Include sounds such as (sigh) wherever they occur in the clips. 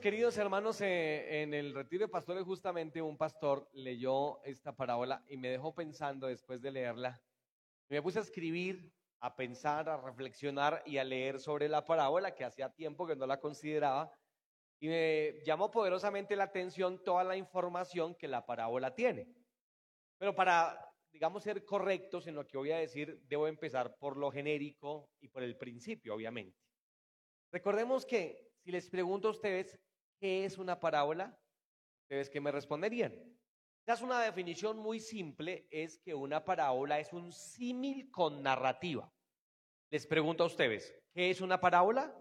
queridos hermanos, eh, en el retiro de pastores justamente un pastor leyó esta parábola y me dejó pensando después de leerla. Me puse a escribir, a pensar, a reflexionar y a leer sobre la parábola que hacía tiempo que no la consideraba y me llamó poderosamente la atención toda la información que la parábola tiene. Pero para, digamos, ser correctos en lo que voy a decir, debo empezar por lo genérico y por el principio, obviamente. Recordemos que si les pregunto a ustedes qué es una parábola, ustedes qué me responderían. Es una definición muy simple, es que una parábola es un símil con narrativa. Les pregunto a ustedes, ¿qué es una parábola?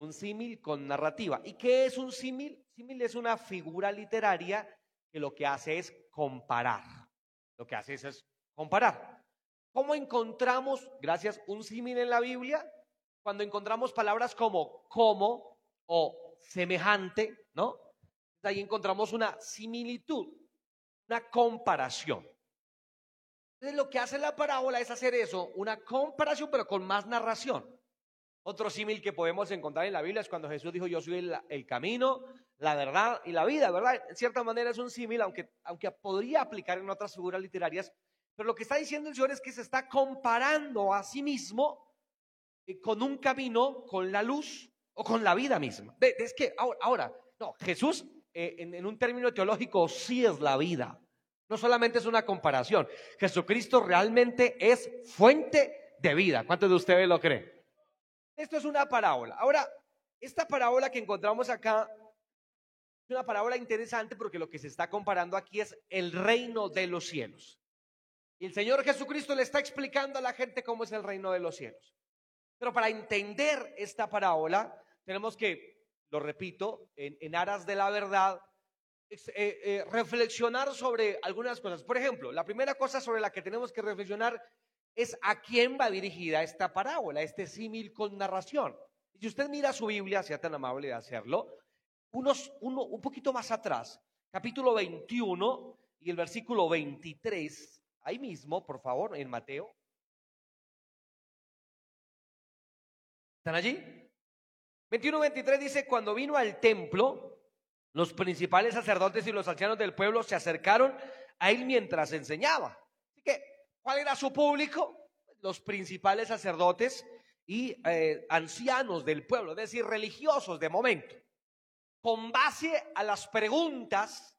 Un símil con narrativa. ¿Y qué es un símil? Símil es una figura literaria que lo que hace es comparar. Lo que hace es, comparar. ¿Cómo encontramos, gracias, un símil en la Biblia? cuando encontramos palabras como como o semejante, ¿no? Ahí encontramos una similitud, una comparación. Entonces lo que hace la parábola es hacer eso, una comparación pero con más narración. Otro símil que podemos encontrar en la Biblia es cuando Jesús dijo, yo soy el, camino, la verdad y la vida, ¿verdad? En cierta manera es un símil, aunque, aunque podría aplicar en otras figuras literarias, pero lo que está diciendo el Señor es que se está comparando a sí mismo eh, con un camino, con la luz o con la vida misma. es que ahora, no, Jesús eh, en, un término teológico sí es la vida. No solamente es una comparación. Jesucristo realmente es fuente de vida. ¿Cuántos de ustedes lo creen? Esto es una parábola. Ahora, esta parábola que encontramos acá es una parábola interesante porque lo que se está comparando aquí es el reino de los cielos. Y el Señor Jesucristo le está explicando a la gente cómo es el reino de los cielos. Pero para entender esta parábola, tenemos que, lo repito, en, aras de la verdad, eh, eh, reflexionar sobre algunas cosas. Por ejemplo, la primera cosa sobre la que tenemos que reflexionar es a quién va dirigida esta parábola, este símil con narración. Si usted mira su Biblia, sea tan amable de hacerlo, unos, uno, un poquito más atrás, capítulo 21 y el versículo 23, ahí mismo, por favor, en Mateo, ¿Están allí? 21-23 dice, cuando vino al templo, los principales sacerdotes y los ancianos del pueblo se acercaron a él mientras enseñaba. Así que, ¿cuál era su público? Los principales sacerdotes y eh, ancianos del pueblo, es decir, religiosos de momento. Con base a las preguntas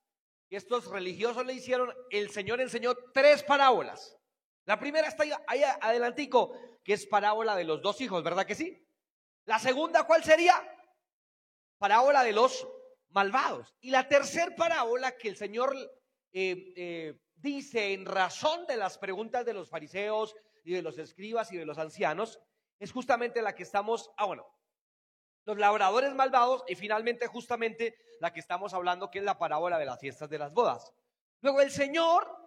que estos religiosos le hicieron, el Señor enseñó tres parábolas. La primera está ahí adelantico, que es parábola de los dos hijos, ¿verdad que sí? La segunda, ¿cuál sería? Parábola de los malvados. Y la tercera parábola que el Señor eh, eh, dice en razón de las preguntas de los fariseos y de los escribas y de los ancianos, es justamente la que estamos, ah, bueno, los labradores malvados y finalmente justamente la que estamos hablando, que es la parábola de las fiestas de las bodas. Luego el Señor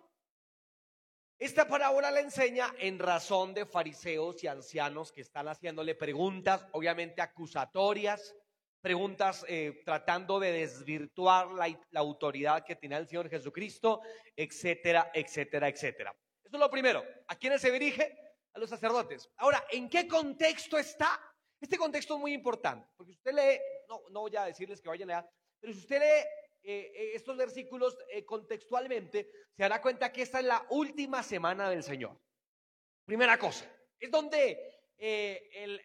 esta parábola la enseña en razón de fariseos y ancianos que están haciéndole preguntas, obviamente acusatorias, preguntas eh, tratando de desvirtuar la, la autoridad que tenía el Señor Jesucristo, etcétera, etcétera, etcétera. Eso es lo primero. ¿A quiénes se dirige? A los sacerdotes. Ahora, ¿en qué contexto está? Este contexto es muy importante, porque si usted lee, no, no voy a decirles que vayan a leer, pero si usted lee eh, eh, estos versículos eh, contextualmente, se dará cuenta que esta es la última semana del Señor. Primera cosa, es donde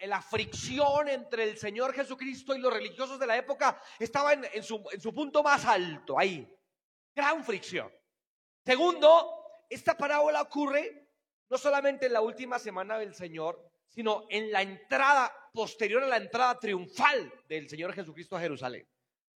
la fricción entre el Señor Jesucristo y los religiosos de la época estaba en, su, en su punto más alto, ahí. Gran fricción. Segundo, esta parábola ocurre no solamente en la última semana del Señor, sino en la entrada posterior a la entrada triunfal del Señor Jesucristo a Jerusalén.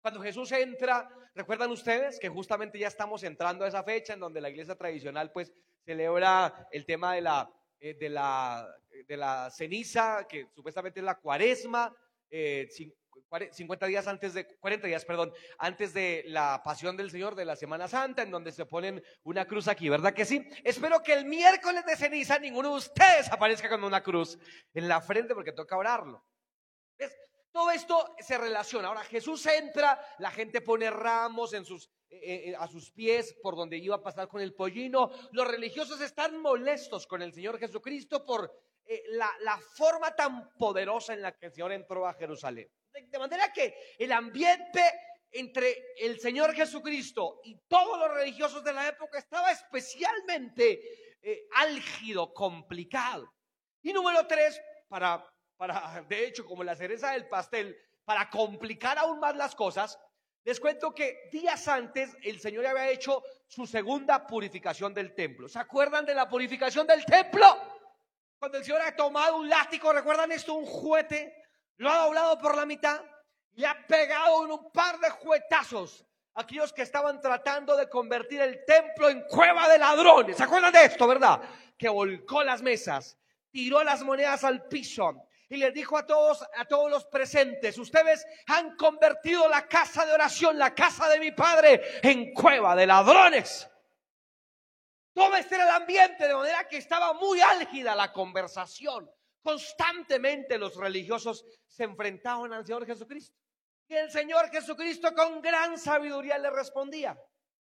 Cuando Jesús entra, recuerdan ustedes que justamente ya estamos entrando a esa fecha en donde la iglesia tradicional pues celebra el tema de la, eh, de la, de la ceniza, que supuestamente es la cuaresma, 50 eh, días antes de, 40 días, perdón, antes de la pasión del Señor de la Semana Santa, en donde se ponen una cruz aquí, ¿verdad que sí? Espero que el miércoles de ceniza ninguno de ustedes aparezca con una cruz en la frente porque toca orarlo. Todo esto se relaciona. Ahora Jesús entra, la gente pone ramos eh, eh, eh, a sus pies por donde iba a pasar con el pollino. Los religiosos están molestos con el Señor Jesucristo por la, forma tan poderosa en la que el Señor entró a Jerusalén. De manera que el ambiente entre el Señor Jesucristo y todos los religiosos de la época estaba especialmente álgido, complicado. Y número tres, para, de hecho, como la cereza del pastel, para complicar aún más las cosas, les cuento que días antes el Señor había hecho su segunda purificación del templo. ¿Se acuerdan de la purificación del templo? Cuando el Señor ha tomado un látigo, ¿recuerdan esto? Un juguete, lo ha doblado por la mitad y ha pegado en un par de juetazos a aquellos que estaban tratando de convertir el templo en cueva de ladrones. ¿Se acuerdan de esto, verdad? Que volcó las mesas, tiró las monedas al piso y les dijo a todos, a todos los presentes, ustedes han convertido la casa de oración, la casa de mi padre, en cueva de ladrones. Todo este era el ambiente, de manera que estaba muy álgida la conversación. Constantemente los religiosos se enfrentaban al Señor Jesucristo. Y el Señor Jesucristo con gran sabiduría le respondía.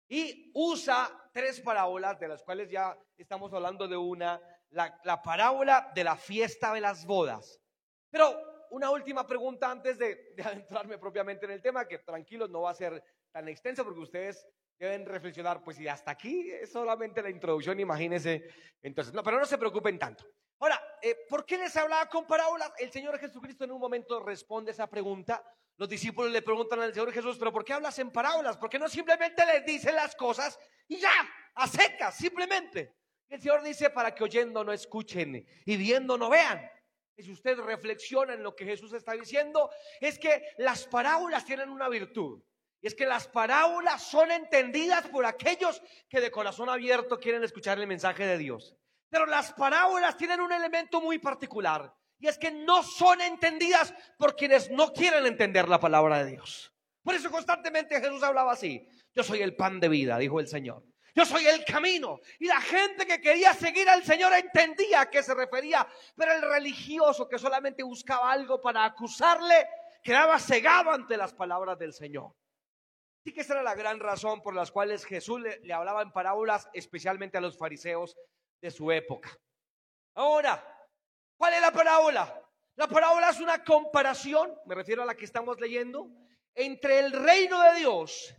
Y usa tres parábolas, de las cuales ya estamos hablando de una, la, parábola de la fiesta de las bodas. Pero una última pregunta antes de, de, (laughs) adentrarme propiamente en el tema, que tranquilos no va a ser tan extenso porque ustedes deben reflexionar, pues y hasta aquí es solamente la introducción, imagínense. Entonces, no, pero no se preocupen tanto. Ahora, eh, ¿por qué les hablaba con parábolas? El Señor Jesucristo en un momento responde esa pregunta los discípulos le preguntan al Señor Jesús, pero ¿por qué hablas en parábolas? ¿Por qué no simplemente les dicen las cosas y ya, a secas, simplemente? El Señor dice, para que oyendo no escuchen y viendo no vean. Y si usted reflexiona en lo que Jesús está diciendo, es que las parábolas tienen una virtud. Y es que las parábolas son entendidas por aquellos que de corazón abierto quieren escuchar el mensaje de Dios. Pero las parábolas tienen un elemento muy particular. Y es que no son entendidas por quienes no quieren entender la palabra de Dios. Por eso constantemente Jesús hablaba así. Yo soy el pan de vida, dijo el Señor. Yo soy el camino. Y la gente que quería seguir al Señor entendía a qué se refería. Pero el religioso que solamente buscaba algo para acusarle, quedaba cegado ante las palabras del Señor. Así que esa era la gran razón por las cuales Jesús le, le hablaba en parábolas, especialmente a los fariseos de su época. Ahora, ¿Cuál es la parábola? La parábola es una comparación, me refiero a la que estamos leyendo, entre el reino de Dios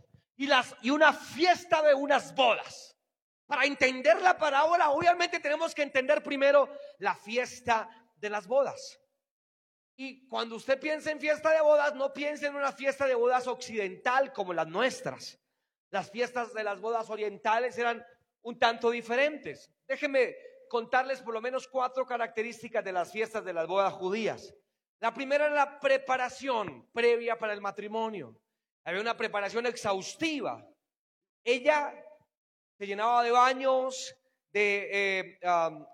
y, una fiesta de unas bodas. Para entender la parábola, obviamente tenemos que entender primero la fiesta de las bodas. Y cuando usted piensa en fiesta de bodas, no piense en una fiesta de bodas occidental como las nuestras. Las fiestas de las bodas orientales eran un tanto diferentes. Déjeme contarles por lo menos cuatro características de las fiestas de las bodas judías. La primera es la preparación previa para el matrimonio. Había una preparación exhaustiva. Ella se llenaba de baños, de, eh,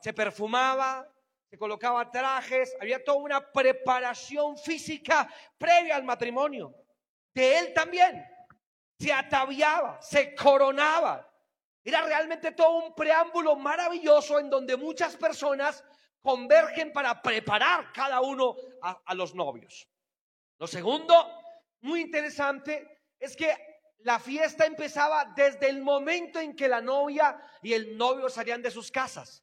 se perfumaba, se colocaba trajes, había toda una preparación física previa al matrimonio. De él también. Se ataviaba, se coronaba, era realmente todo un preámbulo maravilloso en donde muchas personas convergen para preparar cada uno a, los novios. Lo segundo, muy interesante, es que la fiesta empezaba desde el momento en que la novia y el novio salían de sus casas.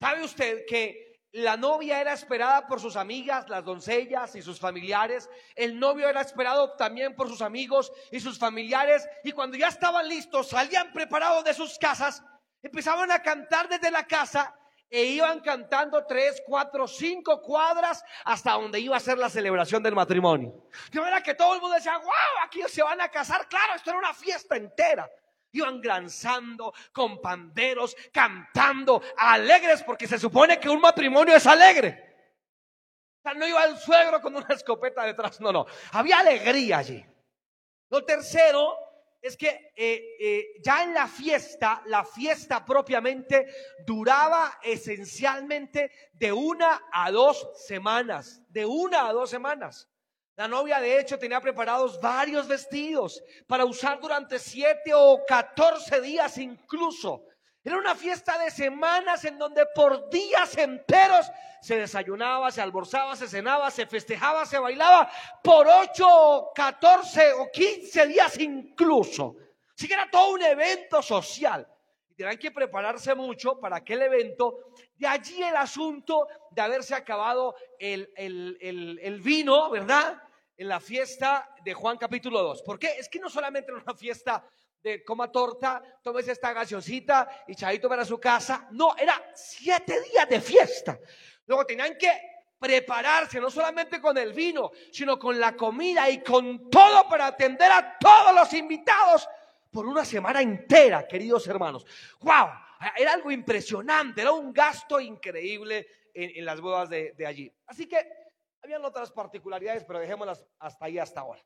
¿Sabe usted que la novia era esperada por sus amigas, las doncellas y sus familiares. El novio era esperado también por sus amigos y sus familiares. Y cuando ya estaban listos, salían preparados de sus casas, empezaban a cantar desde la casa e iban cantando tres, cuatro, cinco cuadras hasta donde iba a ser la celebración del matrimonio. De manera que todo el mundo decía, wow, aquí se van a casar. Claro, esto era una fiesta entera. Iban granzando con panderos, cantando, alegres, porque se supone que un matrimonio es alegre. O sea, no iba el suegro con una escopeta detrás, no, no. Había alegría allí. Lo tercero es que eh, eh, ya en la fiesta, la fiesta propiamente duraba esencialmente de una a dos semanas, de una a dos semanas. La novia de hecho tenía preparados varios vestidos para usar durante siete o catorce días incluso. Era una fiesta de semanas en donde por días enteros se desayunaba, se almorzaba, se cenaba, se festejaba, se bailaba por ocho, catorce o quince días incluso. Así que era todo un evento social. Y tenían que prepararse mucho para aquel evento. De allí el asunto de haberse acabado el, el vino, ¿verdad? en la fiesta de Juan capítulo 2. ¿Por qué? Es que no solamente era una fiesta de coma torta, tomes esta gaseosita y chavito para su casa. No, era siete días de fiesta. Luego tenían que prepararse, no solamente con el vino, sino con la comida y con todo para atender a todos los invitados por una semana entera, queridos hermanos. ¡Wow! Era algo impresionante, era un gasto increíble en, las bodas de, de allí. Así que habían otras particularidades, pero dejémoslas hasta ahí, hasta ahora.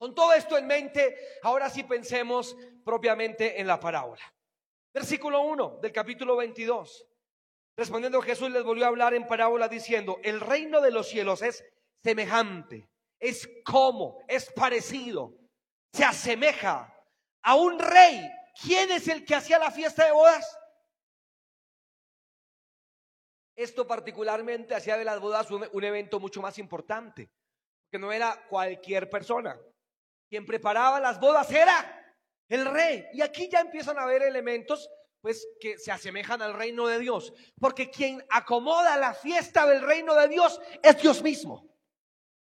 Con todo esto en mente, ahora sí pensemos propiamente en la parábola. Versículo 1 del capítulo 22. Respondiendo Jesús les volvió a hablar en parábola diciendo, el reino de los cielos es semejante, es como, es parecido, se asemeja a un rey. ¿Quién es el que hacía la fiesta de bodas? Esto particularmente hacía de las bodas un, evento mucho más importante, que no era cualquier persona. Quien preparaba las bodas era el rey. Y aquí ya empiezan a haber elementos pues que se asemejan al reino de Dios, porque quien acomoda la fiesta del reino de Dios es Dios mismo.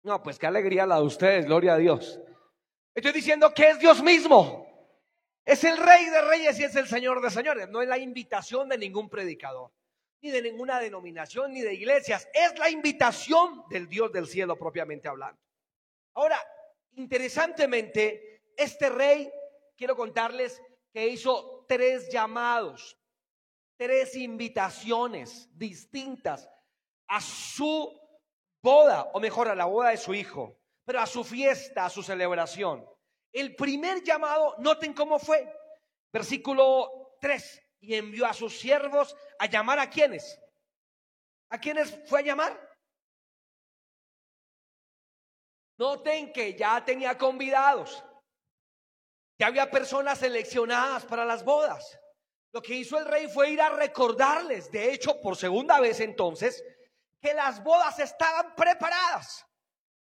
No, pues qué alegría la de ustedes, gloria a Dios. Estoy diciendo que es Dios mismo. Es el rey de reyes y es el señor de señores. No es la invitación de ningún predicador ni de ninguna denominación, ni de iglesias. Es la invitación del Dios del cielo propiamente hablando. Ahora, interesantemente, este rey, quiero contarles que hizo tres llamados, tres invitaciones distintas a su boda, o mejor, a la boda de su hijo, pero a su fiesta, a su celebración. El primer llamado, noten cómo fue, versículo 3 y envió a sus siervos a llamar a quienes. ¿A quienes fue a llamar? Noten que ya tenía convidados. Ya había personas seleccionadas para las bodas. Lo que hizo el rey fue ir a recordarles, de hecho, por segunda vez entonces, que las bodas estaban preparadas.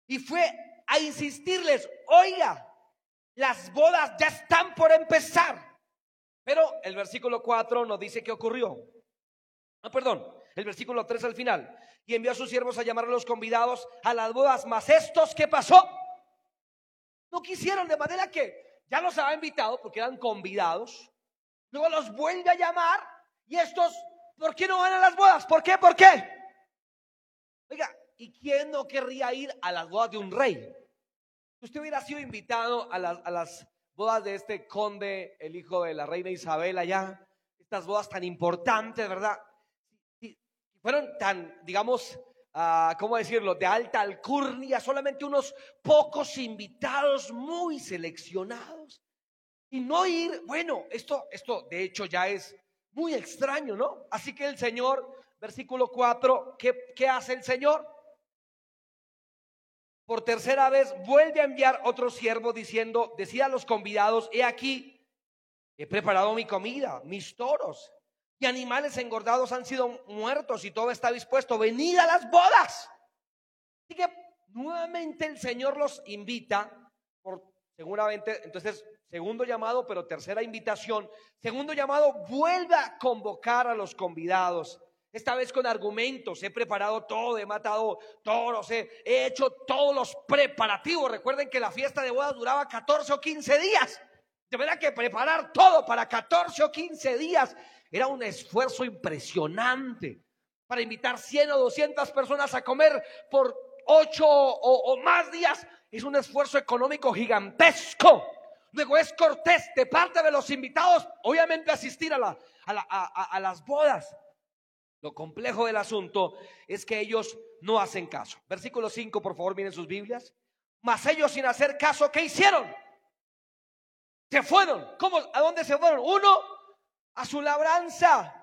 Y fue a insistirles, oiga, las bodas ya están por empezar. Pero el versículo 4 nos dice qué ocurrió. No, perdón, el versículo 3 al final. Y envió a sus siervos a llamar a los convidados a las bodas, mas estos, ¿qué pasó? No quisieron, de manera que ya los había invitado porque eran convidados. Luego los vuelve a llamar y estos, ¿por qué no van a las bodas? ¿Por qué? ¿Por qué? Oiga, ¿y quién no querría ir a las bodas de un rey? Usted hubiera sido invitado a las, a las bodas de este conde, el hijo de la reina Isabel allá, estas bodas tan importantes, ¿verdad? Fueron tan, digamos, uh, ¿cómo decirlo?, de alta alcurnia, solamente unos pocos invitados muy seleccionados. Y no ir, bueno, esto, esto de hecho ya es muy extraño, ¿no? Así que el Señor, versículo 4, ¿qué, qué hace el Señor? por tercera vez vuelve a enviar otro siervo diciendo, decía a los convidados, he aquí, he preparado mi comida, mis toros y animales engordados han sido muertos y todo está dispuesto, venid a las bodas. Así que nuevamente el Señor los invita, por seguramente, entonces, segundo llamado, pero tercera invitación, segundo llamado, vuelve a convocar a los convidados esta vez con argumentos, he preparado todo, he matado toros, he, he hecho todos los preparativos. Recuerden que la fiesta de bodas duraba 14 o 15 días. De verdad que preparar todo para 14 o 15 días era un esfuerzo impresionante. Para invitar 100 o 200 personas a comer por 8 o, más días es un esfuerzo económico gigantesco. Luego es cortés de parte de los invitados, obviamente asistir a, la, a las bodas. Lo complejo del asunto es que ellos no hacen caso. Versículo 5, por favor, miren sus Biblias. Mas ellos sin hacer caso, ¿qué hicieron? Se fueron. ¿Cómo? ¿A dónde se fueron? Uno a su labranza,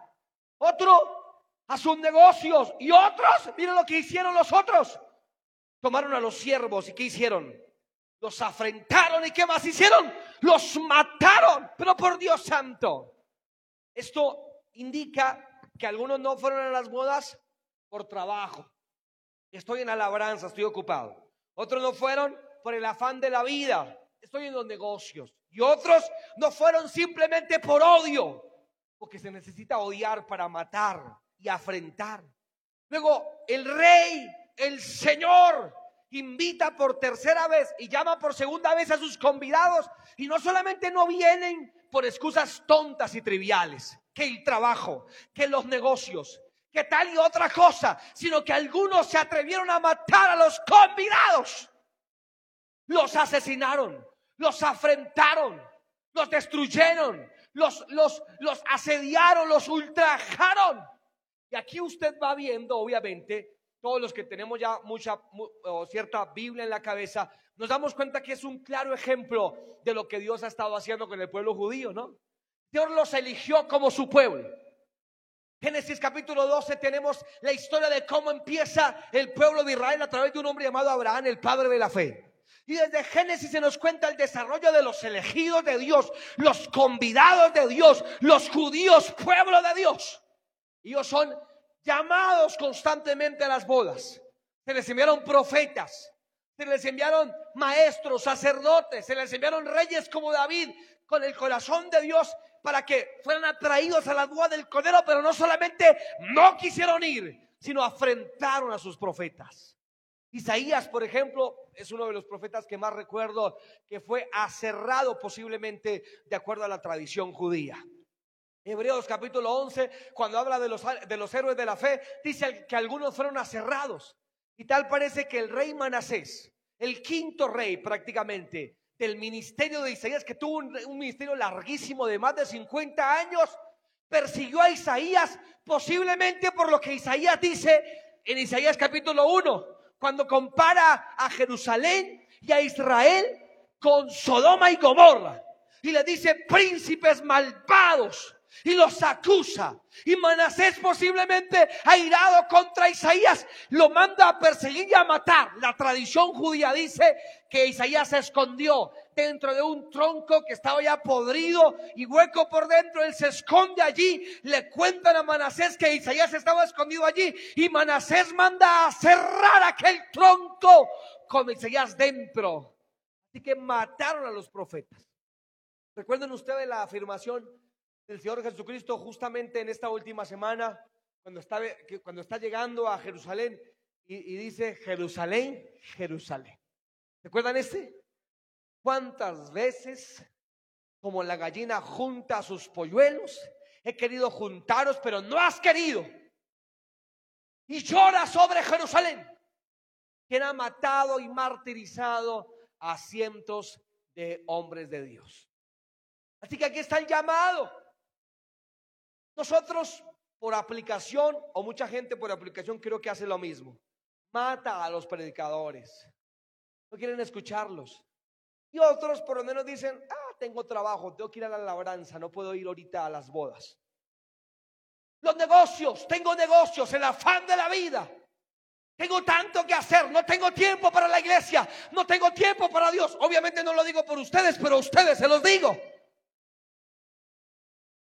otro a sus negocios y otros, miren lo que hicieron los otros. Tomaron a los siervos y ¿qué hicieron? Los afrentaron y ¿qué más hicieron? Los mataron, pero por Dios santo. Esto indica que algunos no fueron a las bodas por trabajo. Estoy en la labranza, estoy ocupado. Otros no fueron por el afán de la vida. Estoy en los negocios. Y otros no fueron simplemente por odio, porque se necesita odiar para matar y afrentar. Luego, el rey, el Señor, invita por tercera vez y llama por segunda vez a sus convidados y no solamente no vienen por excusas tontas y triviales, que el trabajo, que los negocios, que tal y otra cosa, sino que algunos se atrevieron a matar a los convidados. Los asesinaron, los afrentaron, los destruyeron, los, los, los asediaron, los ultrajaron. Y aquí usted va viendo, obviamente, todos los que tenemos ya mucha o cierta Biblia en la cabeza, nos damos cuenta que es un claro ejemplo de lo que Dios ha estado haciendo con el pueblo judío, ¿no? Dios los eligió como su pueblo. Génesis capítulo 12 tenemos la historia de cómo empieza el pueblo de Israel a través de un hombre llamado Abraham, el padre de la fe. Y desde Génesis se nos cuenta el desarrollo de los elegidos de Dios, los convidados de Dios, los judíos, pueblo de Dios. Ellos son llamados constantemente a las bodas. Se les enviaron profetas, se les enviaron maestros, sacerdotes, se les enviaron reyes como David con el corazón de Dios para que fueran atraídos a la boda del Cordero, pero no solamente no quisieron ir, sino afrentaron a sus profetas. Isaías, por ejemplo, es uno de los profetas que más recuerdo que fue aserrado posiblemente de acuerdo a la tradición judía. Hebreos capítulo 11, cuando habla de los, de los héroes de la fe, dice que algunos fueron aserrados. Y tal parece que el rey Manasés, el quinto rey prácticamente del ministerio de Isaías, que tuvo un, un ministerio larguísimo de más de 50 años, persiguió a Isaías posiblemente por lo que Isaías dice en Isaías capítulo 1, cuando compara a Jerusalén y a Israel con Sodoma y Gomorra. Y le dice príncipes malvados y los acusa. Y Manasés posiblemente airado contra Isaías lo manda a perseguir y a matar. La tradición judía dice que Isaías se escondió dentro de un tronco que estaba ya podrido y hueco por dentro. Él se esconde allí. Le cuentan a Manasés que Isaías estaba escondido allí y Manasés manda a cerrar aquel tronco con Isaías dentro. Así que mataron a los profetas. Recuerden ustedes la afirmación del Señor Jesucristo justamente en esta última semana, cuando está, cuando está llegando a Jerusalén y, dice, Jerusalén, Jerusalén. ¿Recuerdan este? ¿Cuántas veces, como la gallina junta a sus polluelos, he querido juntaros, pero no has querido? Y llora sobre Jerusalén, quien ha matado y martirizado a cientos de hombres de Dios. Así que aquí está el llamado. Nosotros por aplicación, o mucha gente por aplicación creo que hace lo mismo. Mata a los predicadores. No quieren escucharlos. Y otros por lo menos dicen, ah, tengo trabajo, tengo que ir a la labranza, no puedo ir ahorita a las bodas. Los negocios, tengo negocios, el afán de la vida. Tengo tanto que hacer, no tengo tiempo para la iglesia, no tengo tiempo para Dios. Obviamente no lo digo por ustedes, pero a ustedes se los digo.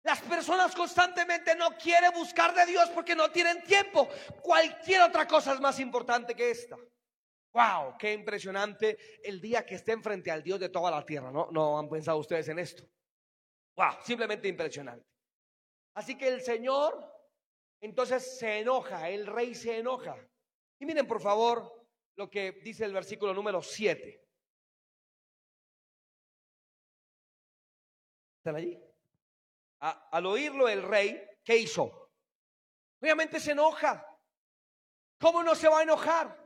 Las personas constantemente no quieren buscar de Dios porque no tienen tiempo. Cualquier otra cosa es más importante que esta. Wow, qué impresionante el día que estén frente al Dios de toda la tierra. ¿No, no han pensado ustedes en esto? Wow, simplemente impresionante. Así que el Señor entonces se enoja, el rey se enoja. Y miren por favor lo que dice el versículo número 7. ¿Están allí? al oírlo el rey, ¿qué hizo? Obviamente se enoja. ¿Cómo no se va a enojar?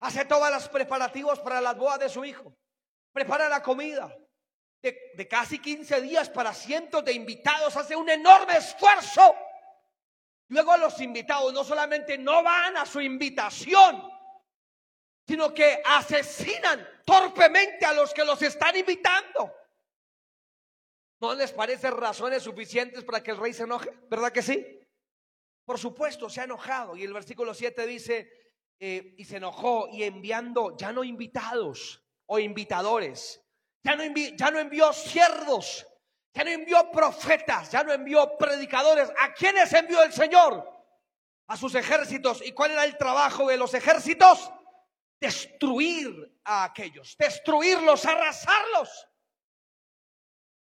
Hace todos los preparativos para las bodas de su hijo. Prepara la comida de, de casi 15 días para cientos de invitados. Hace un enorme esfuerzo. Luego los invitados no solamente no van a su invitación, sino que asesinan torpemente a los que los están invitando. ¿No les parece razones suficientes para que el rey se enoje? ¿Verdad que sí? Por supuesto, se ha enojado. Y el versículo 7 dice, eh, y se enojó y enviando ya no invitados o invitadores, ya no, ya no envió siervos, ya no envió profetas, ya no envió predicadores. ¿A quiénes envió el Señor? A sus ejércitos. ¿Y cuál era el trabajo de los ejércitos? Destruir a aquellos, destruirlos, arrasarlos.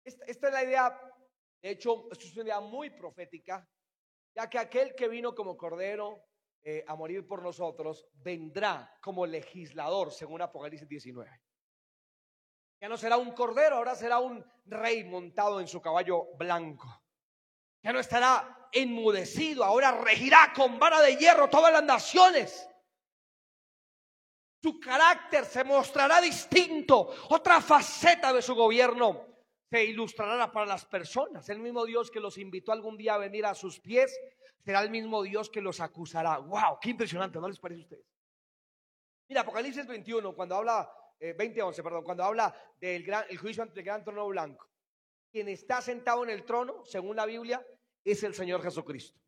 Esta, es la idea, de hecho, es una idea muy profética, ya que aquel que vino como cordero eh, a morir por nosotros, vendrá como legislador, según Apocalipsis 19. Ya no será un cordero, ahora será un rey montado en su caballo blanco. Ya no estará enmudecido, ahora regirá con vara de hierro todas las naciones. Su carácter se mostrará distinto, otra faceta de su gobierno se ilustrará para las personas. El mismo Dios que los invitó algún día a venir a sus pies será el mismo Dios que los acusará. ¡Wow! ¡Qué impresionante! ¿No les parece a ustedes? Mira, Apocalipsis 21, cuando habla, eh, 20, perdón, cuando habla del gran, el juicio ante el gran trono blanco. Quien está sentado en el trono, según la Biblia, es el Señor Jesucristo.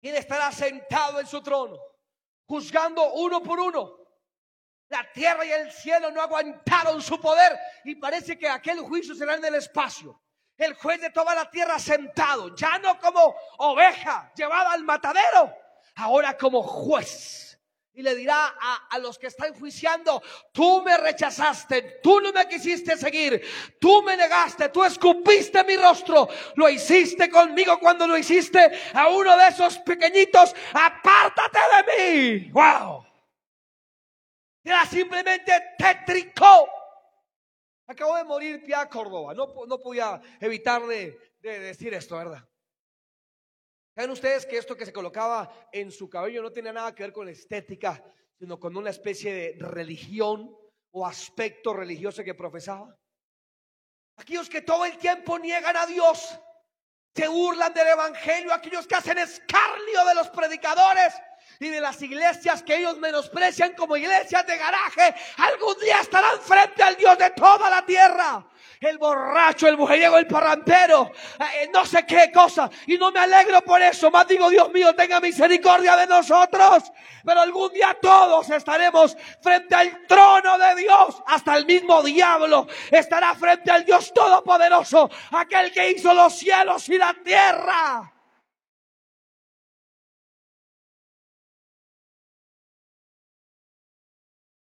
Quien estará sentado en su trono, juzgando uno por uno. La tierra y el cielo no aguantaron su poder y parece que aquel juicio será en el espacio. El juez de toda la tierra sentado, ya no como oveja llevada al matadero, ahora como juez y le dirá a, los que están juiciando, tú me rechazaste, tú no me quisiste seguir, tú me negaste, tú escupiste mi rostro, lo hiciste conmigo cuando lo hiciste a uno de esos pequeñitos, apártate de mí. ¡Wow! Era simplemente tétrico. Acabo de morir Pia Córdoba, no, no podía evitar de decir esto, ¿verdad? ¿Saben ustedes que esto que se colocaba en su cabello no tenía nada que ver con estética, sino con una especie de religión o aspecto religioso que profesaba? Aquellos que todo el tiempo niegan a Dios, se burlan del Evangelio, aquellos que hacen escarnio de los predicadores y de las iglesias que ellos menosprecian como iglesias de garaje, algún día estarán frente al Dios de toda la tierra el borracho, el mujeriego, el parrantero, eh, no sé qué cosa. Y no me alegro por eso, más digo, Dios mío, tenga misericordia de nosotros. Pero algún día todos estaremos frente al trono de Dios. Hasta el mismo diablo estará frente al Dios Todopoderoso, aquel que hizo los cielos y la tierra.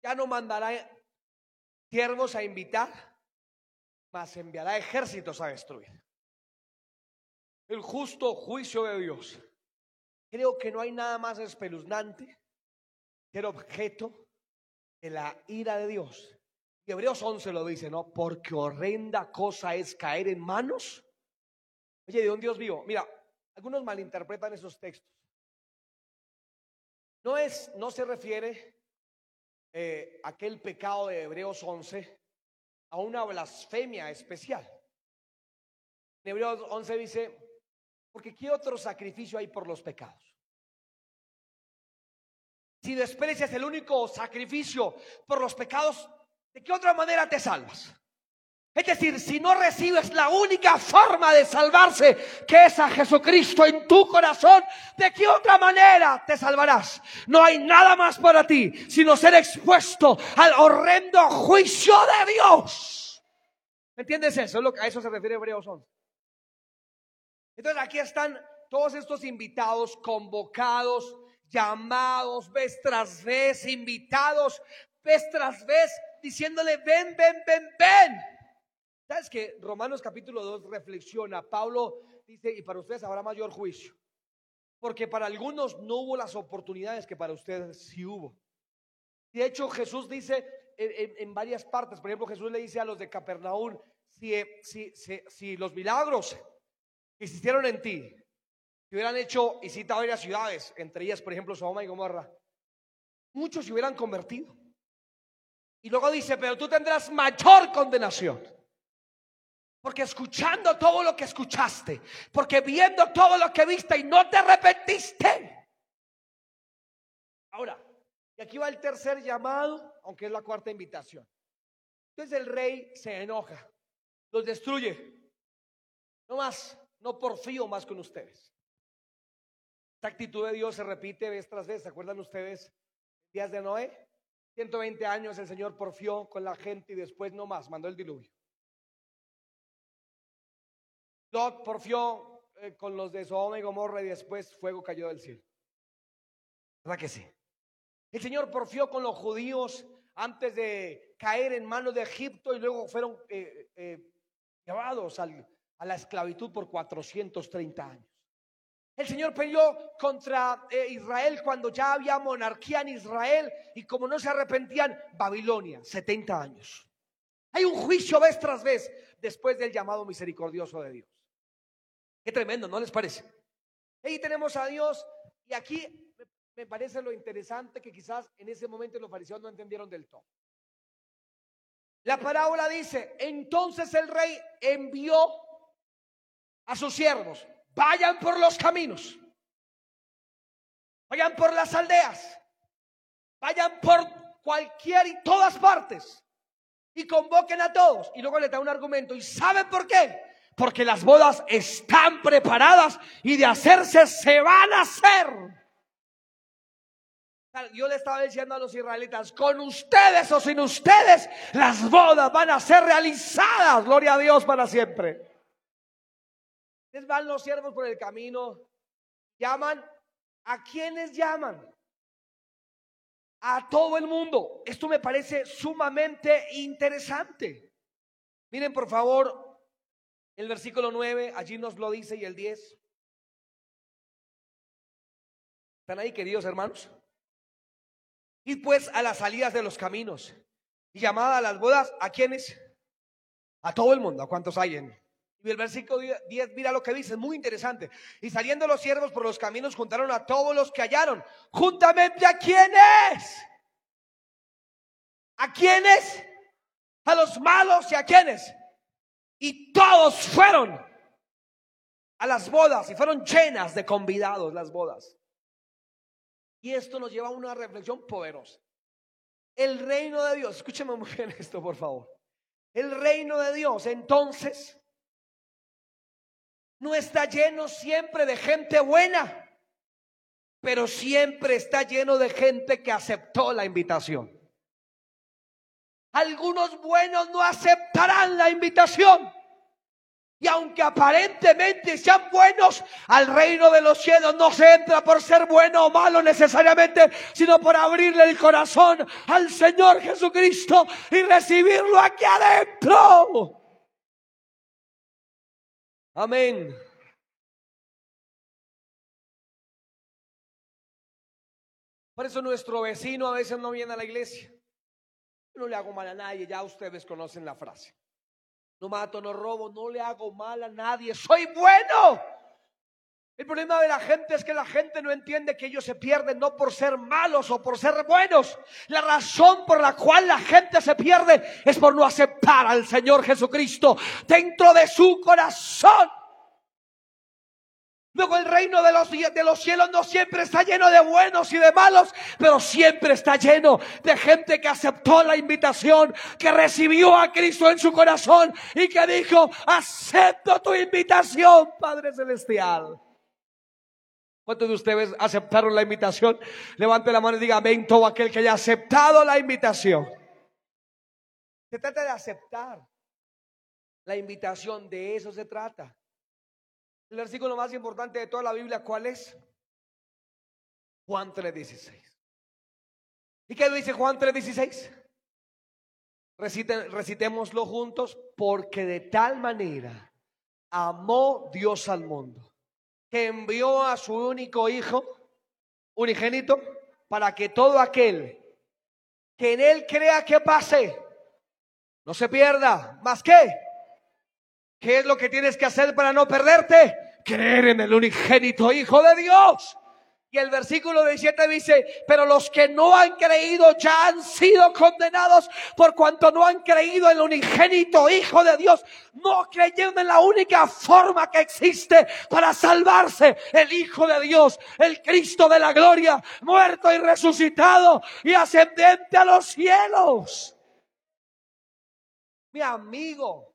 Ya no mandará siervos a invitar mas enviará ejércitos a destruir. El justo juicio de Dios. Creo que no hay nada más espeluznante que el objeto de la ira de Dios. Y Hebreos 11 lo dice, ¿no? Porque horrenda cosa es caer en manos. Oye, de un Dios vivo. Mira, algunos malinterpretan esos textos. No es, no se refiere eh, aquel pecado de Hebreos 11 a una blasfemia especial. En Hebreos 11 dice, porque ¿qué otro sacrificio hay por los pecados? Si desprecias el único sacrificio por los pecados, ¿de qué otra manera te salvas? Es decir, si no recibes la única forma de salvarse, que es a Jesucristo en tu corazón, ¿de qué otra manera te salvarás? No hay nada más para ti, sino ser expuesto al horrendo juicio de Dios. ¿Me entiendes eso? A eso se refiere Hebreos 11. Entonces aquí están todos estos invitados, convocados, llamados, vez tras vez, invitados, vez tras vez, diciéndole, ven, ven, ven, ven. ¿Sabes que Romanos capítulo 2 reflexiona? Pablo dice, y para ustedes habrá mayor juicio. Porque para algunos no hubo las oportunidades que para ustedes sí hubo. De hecho, Jesús dice en, varias partes, por ejemplo, Jesús le dice a los de Capernaum, si, si, si, los milagros que existieron en ti, si hubieran hecho y cita varias ciudades, entre ellas, por ejemplo, Sodoma y Gomorra, muchos se hubieran convertido. Y luego dice, pero tú tendrás mayor condenación. Porque escuchando todo lo que escuchaste, porque viendo todo lo que viste y no te arrepentiste. Ahora, y aquí va el tercer llamado, aunque es la cuarta invitación. Entonces el rey se enoja, los destruye. No más, no porfío más con ustedes. Esta actitud de Dios se repite vez tras vez. ¿Se acuerdan ustedes? Días de Noé. 120 años el Señor porfió con la gente y después no más, mandó el diluvio. Lot porfió eh, con los de Sodoma y Gomorra y después fuego cayó del cielo. ¿Verdad que sí? El Señor porfió con los judíos antes de caer en manos de Egipto y luego fueron eh, eh, llevados a la esclavitud por 430 años. El Señor peleó contra Israel cuando ya había monarquía en Israel y como no se arrepentían, Babilonia, 70 años. Hay un juicio vez tras vez después del llamado misericordioso de Dios. Qué tremendo, ¿no les parece? Ahí tenemos a Dios y aquí me parece lo interesante que quizás en ese momento los fariseos no entendieron del todo. La parábola dice, entonces el rey envió a sus siervos, vayan por los caminos, vayan por las aldeas, vayan por cualquier y todas partes y convoquen a todos. Y luego le da un argumento. ¿Y saben por qué? Porque las bodas están preparadas y de hacerse se van a hacer. Yo le estaba diciendo a los israelitas, con ustedes o sin ustedes, las bodas van a ser realizadas. Gloria a Dios para siempre. Les van los siervos por el camino, llaman. ¿A quienes llaman? A todo el mundo. Esto me parece sumamente interesante. Miren por favor el versículo 9, allí nos lo dice y el 10. ¿Están ahí, queridos hermanos? Y pues a las salidas de los caminos. Y llamada a las bodas, ¿a quiénes? A todo el mundo, ¿a cuántos hay en? Y el versículo 10, mira lo que dice, es muy interesante. Y saliendo los siervos por los caminos, juntaron a todos los que hallaron. Juntamente a quiénes? ¿A quiénes? A los malos y a quiénes. Y todos fueron a las bodas y fueron llenas de convidados las bodas. Y esto nos lleva a una reflexión poderosa. El reino de Dios, escúcheme muy bien esto, por favor. El reino de Dios, entonces, no está lleno siempre de gente buena, pero siempre está lleno de gente que aceptó la invitación. Algunos buenos no aceptarán la invitación. Y aunque aparentemente sean buenos, al reino de los cielos no se entra por ser bueno o malo necesariamente, sino por abrirle el corazón al Señor Jesucristo y recibirlo aquí adentro. Amén. Por eso nuestro vecino a veces no viene a la iglesia. No le hago mal a nadie, ya ustedes conocen la frase. No mato, no robo, no le hago mal a nadie, soy bueno. El problema de la gente es que la gente no entiende que ellos se pierden no por ser malos o por ser buenos. La razón por la cual la gente se pierde es por no aceptar al Señor Jesucristo dentro de su corazón. Luego el reino de los, de los cielos no siempre está lleno de buenos y de malos, pero siempre está lleno de gente que aceptó la invitación, que recibió a Cristo en su corazón y que dijo, acepto tu invitación, Padre Celestial. ¿Cuántos de ustedes aceptaron la invitación? Levante la mano y diga amén todo aquel que haya aceptado la invitación. Se trata de aceptar la invitación, de eso se trata. El versículo más importante de toda la Biblia, ¿cuál es? Juan 3:16. ¿Y qué dice Juan 3:16? recitémoslo juntos, porque de tal manera amó Dios al mundo, que envió a su único hijo, unigénito, para que todo aquel que en él crea que pase, no se pierda, más que ¿Qué es lo que tienes que hacer para no perderte? Creer en el unigénito Hijo de Dios. Y el versículo 17 dice, pero los que no han creído ya han sido condenados por cuanto no han creído en el unigénito Hijo de Dios. No creyeron en la única forma que existe para salvarse, el Hijo de Dios, el Cristo de la gloria, muerto y resucitado y ascendente a los cielos. Mi amigo,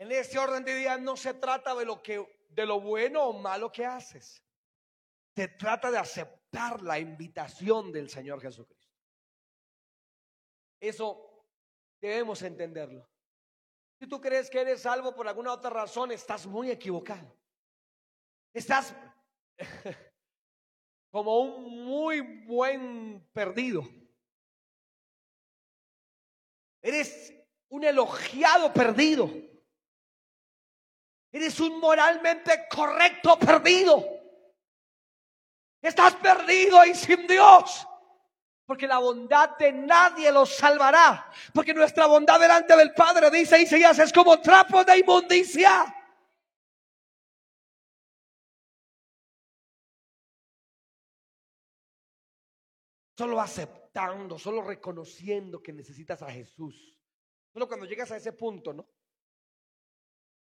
en este orden de día no se trata de lo que de lo bueno o malo que haces. Se trata de aceptar la invitación del Señor Jesucristo. Eso debemos entenderlo. Si tú crees que eres salvo por alguna otra razón, estás muy equivocado. Estás (laughs) como un muy buen perdido. Eres un elogiado perdido. Eres un moralmente correcto perdido. Estás perdido y sin Dios. Porque la bondad de nadie los salvará. Porque nuestra bondad delante del Padre, dice Isaías, es como trapo de inmundicia. Solo aceptando, solo reconociendo que necesitas a Jesús. Solo cuando llegas a ese punto, ¿no?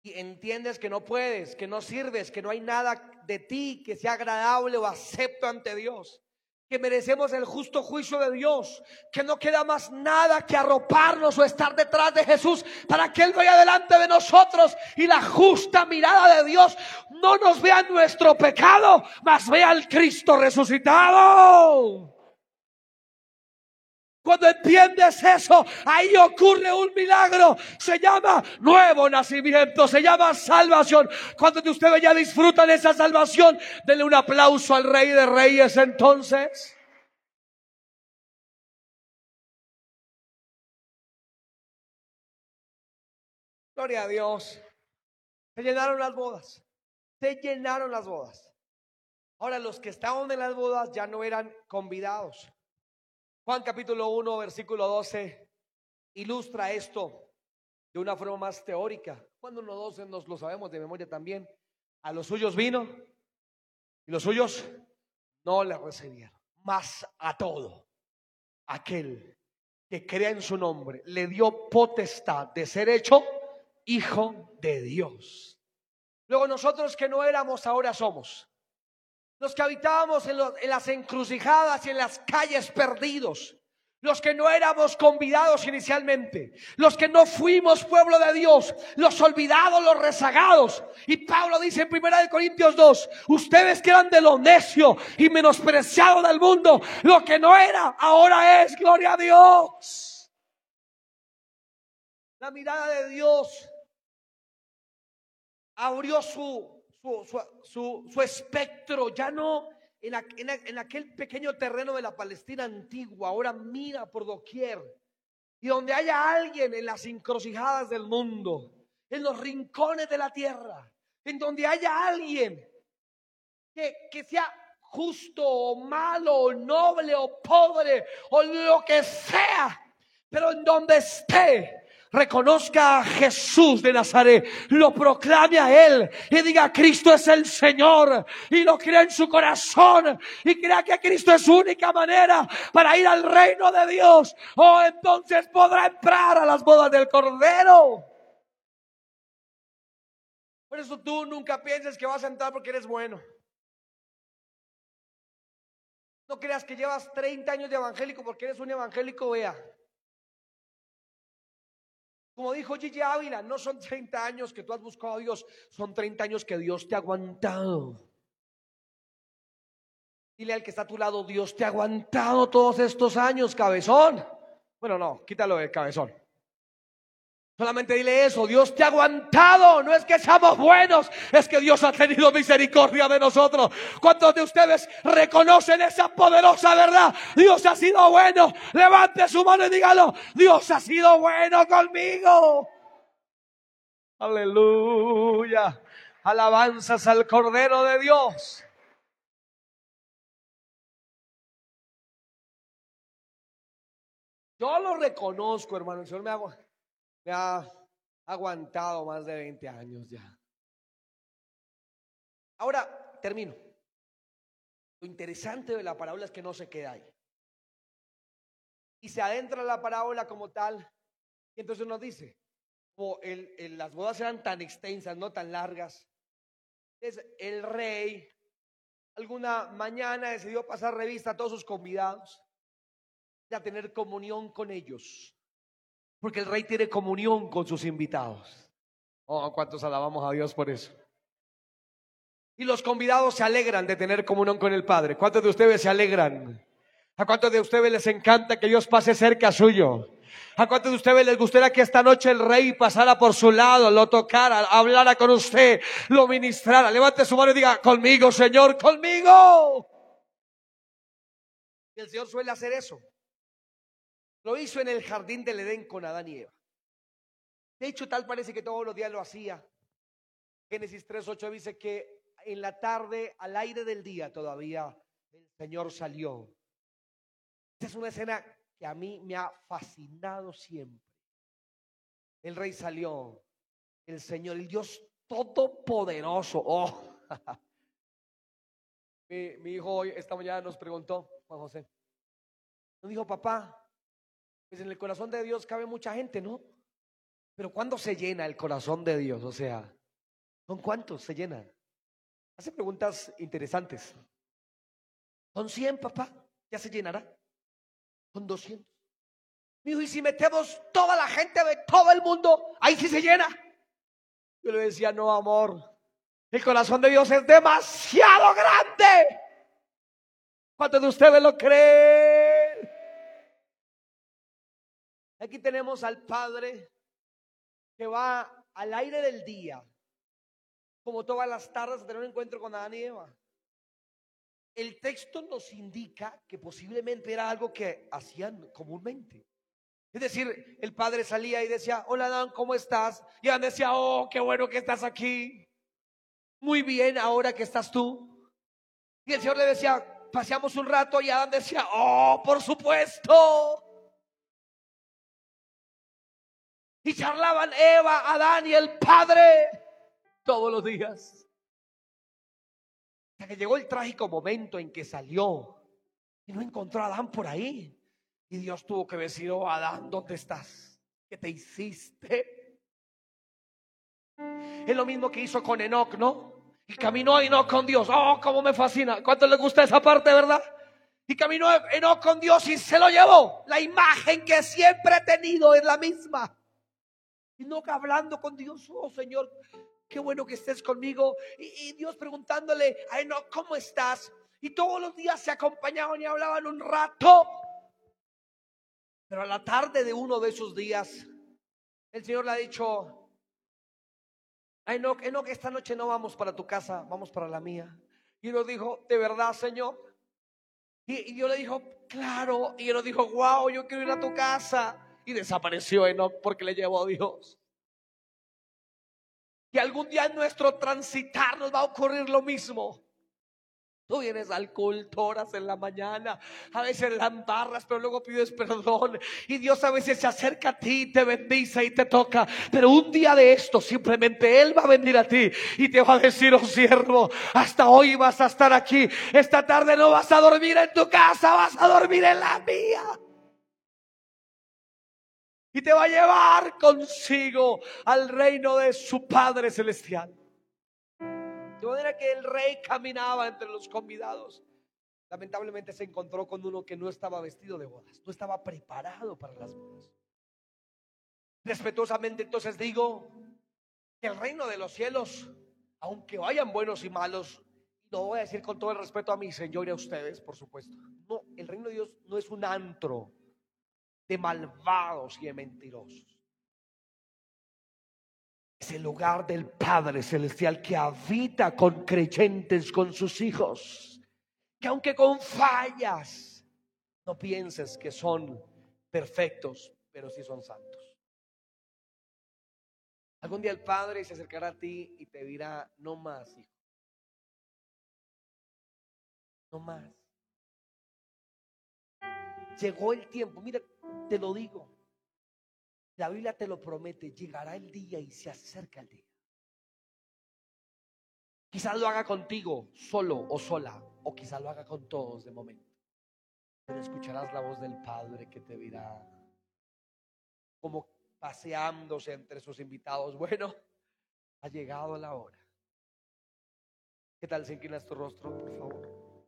Y entiendes que no puedes, que no sirves, que no hay nada de ti que sea agradable o acepto ante Dios. Que merecemos el justo juicio de Dios, que no queda más nada que arroparnos o estar detrás de Jesús para que Él vaya delante de nosotros y la justa mirada de Dios no nos vea nuestro pecado, mas vea al Cristo resucitado. Cuando entiendes eso, ahí ocurre un milagro. Se llama nuevo nacimiento, se llama salvación. Cuando ustedes ya disfrutan esa salvación, denle un aplauso al Rey de Reyes entonces. Gloria a Dios. Se llenaron las bodas. Se llenaron las bodas. Ahora los que estaban en las bodas ya no eran convidados Juan capítulo 1, versículo 12, ilustra esto de una forma más teórica. Juan 1, 12 nos lo sabemos de memoria también. A los suyos vino y los suyos no le recibieron. Más a todo aquel que crea en su nombre le dio potestad de ser hecho hijo de Dios. Luego nosotros que no éramos, ahora somos. Los que habitábamos en, las encrucijadas y en las calles perdidos. Los que no éramos convidados inicialmente. Los que no fuimos pueblo de Dios. Los olvidados, los rezagados. Y Pablo dice en 1 Corintios 2. Ustedes que eran de lo necio y menospreciado del mundo. Lo que no era, ahora es. Gloria a Dios. La mirada de Dios abrió su su, espectro, ya no en, aquel pequeño terreno de la Palestina antigua, ahora mira por doquier. Y donde haya alguien en las encrucijadas del mundo, en los rincones de la tierra, en donde haya alguien que, que sea justo o malo o noble o pobre o lo que sea, pero en donde esté, reconozca a Jesús de Nazaret, lo proclame a Él y diga, Cristo es el Señor y lo crea en su corazón y crea que Cristo es su única manera para ir al reino de Dios, oh, entonces podrá entrar a las bodas del Cordero. Por eso tú nunca pienses que vas a entrar porque eres bueno. No creas que llevas 30 años de evangélico porque eres un evangélico, vea. Como dijo Gigi Ávila, no son 30 años que tú has buscado a Dios, son 30 años que Dios te ha aguantado. Dile al que está a tu lado, Dios te ha aguantado todos estos años, cabezón. Bueno, no, quítalo de cabezón. Solamente dile eso, Dios te ha aguantado, no es que seamos buenos, es que Dios ha tenido misericordia de nosotros. ¿Cuántos de ustedes reconocen esa poderosa verdad? Dios ha sido bueno, levante su mano y dígalo, Dios ha sido bueno conmigo. Aleluya, alabanzas al Cordero de Dios. Yo lo reconozco, hermano, el Señor me hago me ha aguantado más de 20 años ya. Ahora, termino. Lo interesante de la parábola es que no se queda ahí. Y se adentra la parábola como tal. Y entonces nos dice, como el, las bodas eran tan extensas, no tan largas. Entonces, el rey alguna mañana decidió pasar revista a todos sus convidados y a tener comunión con ellos. Porque el rey tiene comunión con sus invitados. Oh, ¿cuántos alabamos a Dios por eso? Y los convidados se alegran de tener comunión con el Padre. ¿Cuántos de ustedes se alegran? ¿A cuántos de ustedes les encanta que Dios pase cerca suyo? ¿A cuántos de ustedes les gustaría que esta noche el rey pasara por su lado, lo tocara, hablara con usted, lo ministrara? Levante su mano y diga, conmigo, Señor, conmigo. Y el Señor suele hacer eso. Lo hizo en el jardín del Edén con Adán y Eva. De hecho, tal parece que todos los días lo hacía. Génesis 3.8 dice que en la tarde, al aire del día todavía, el Señor salió. Esta es una escena que a mí me ha fascinado siempre. El rey salió, el Señor, el Dios todopoderoso. Oh, (laughs) mi, mi, hijo hoy, esta mañana nos preguntó, Juan José, nos dijo, papá, pues en el corazón de Dios cabe mucha gente, ¿no? Pero ¿cuándo se llena el corazón de Dios? O sea, ¿con cuántos se llena? Hace preguntas interesantes. ¿Con 100, papá? ¿Ya se llenará? ¿Con 200? Dijo, y si metemos toda la gente de todo el mundo, ahí sí se llena. Yo le decía, no, amor, el corazón de Dios es demasiado grande. ¿Cuántos de ustedes lo creen? Aquí tenemos al Padre que va al aire del día, como todas las tardes, a tener un encuentro con Adán y Eva. El texto nos indica que posiblemente era algo que hacían comúnmente. Es decir, el padre salía y decía, hola Adán, ¿cómo estás? Y Adán decía, oh, qué bueno que estás aquí. Muy bien ahora que estás tú. Y el Señor le decía, paseamos un rato y Adán decía, oh, por supuesto. Y charlaban Eva, Adán y el Padre todos los días. Hasta que llegó el trágico momento en que salió y no encontró a Adán por ahí. Y Dios tuvo que decir, oh Adán, ¿dónde estás? ¿Qué te hiciste? Es lo mismo que hizo con Enoch, ¿no? Y caminó Enoch con Dios. Oh, cómo me fascina. ¿Cuánto le gusta esa parte, verdad? Y caminó Enoch con Dios y se lo llevó. La imagen que siempre he tenido es la misma. Enoch hablando con Dios, oh Señor, qué bueno que estés conmigo. Y, Dios preguntándole a Enoch, ¿cómo estás? Y todos los días se acompañaban y hablaban un rato. Pero a la tarde de uno de esos días, el Señor le ha dicho, a Enoch, Enoch, esta noche no vamos para tu casa, vamos para la mía. Y él dijo, ¿de verdad, Señor? Y, y le dijo, claro. Y él dijo, wow, yo quiero ir a tu casa. Y desapareció Enoch porque le llevó a Dios. Y algún día en nuestro transitar nos va a ocurrir lo mismo. Tú vienes al culto, horas en la mañana, a veces la embarras, pero luego pides perdón. Y Dios a veces se acerca a ti, te bendice y te toca. Pero un día de esto, simplemente Él va a venir a ti y te va a decir, oh siervo, hasta hoy vas a estar aquí. Esta tarde no vas a dormir en tu casa, vas a dormir en la mía y te va a llevar consigo al reino de su Padre Celestial. De manera que el rey caminaba entre los convidados. Lamentablemente se encontró con uno que no estaba vestido de bodas, no estaba preparado para las bodas. Respetuosamente entonces digo que el reino de los cielos, aunque vayan buenos y malos, lo voy a decir con todo el respeto a mi Señor y a ustedes, por supuesto. No, el reino de Dios no es un antro de malvados y de mentirosos. Es el lugar del Padre Celestial que habita con creyentes, con sus hijos. Que aunque con fallas, no pienses que son perfectos, pero sí son santos. Algún día el Padre se acercará a ti y te dirá, no más, hijo. No más. Llegó el tiempo. Mira, te lo digo. La Biblia te lo promete. Llegará el día y se acerca el día. Quizás lo haga contigo, solo o sola, o quizás lo haga con todos de momento. Pero escucharás la voz del Padre que te dirá, como paseándose entre sus invitados. Bueno, ha llegado la hora. ¿Qué tal si inclinas tu rostro, por favor?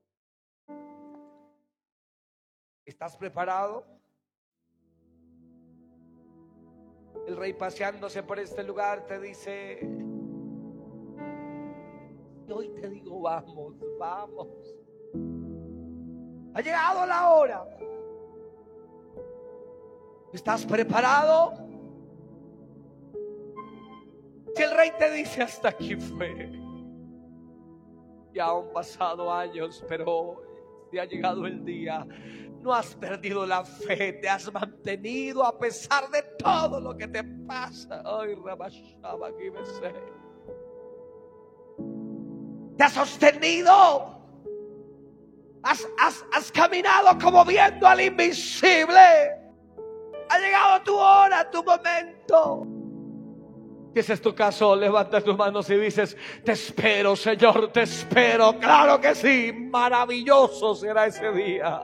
¿Estás preparado? El rey paseándose por este lugar te dice, y hoy te digo, vamos, vamos. Ha llegado la hora. ¿Estás preparado? Si el rey te dice, hasta aquí fue. Ya han pasado años, pero te ha llegado el día no has perdido la fe, te has mantenido a pesar de todo lo que te pasa. Ay, te has sostenido. Has, has, has caminado como viendo al invisible. Ha llegado tu hora, tu momento. Ese es tu caso, levanta tus manos y dices, te espero, Señor, te espero. Claro que sí, maravilloso será ese día.